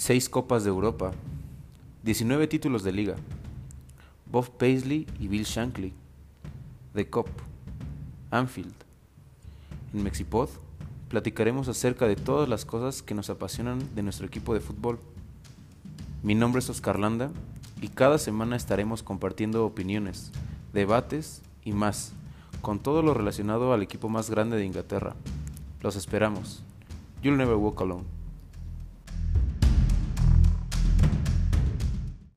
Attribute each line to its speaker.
Speaker 1: 6 Copas de Europa, 19 títulos de liga, Bob Paisley y Bill Shankly, The Cup, Anfield. En Mexipod platicaremos acerca de todas las cosas que nos apasionan de nuestro equipo de fútbol. Mi nombre es Oscar Landa y cada semana estaremos compartiendo opiniones, debates y más, con todo lo relacionado al equipo más grande de Inglaterra. Los esperamos. You'll never walk alone.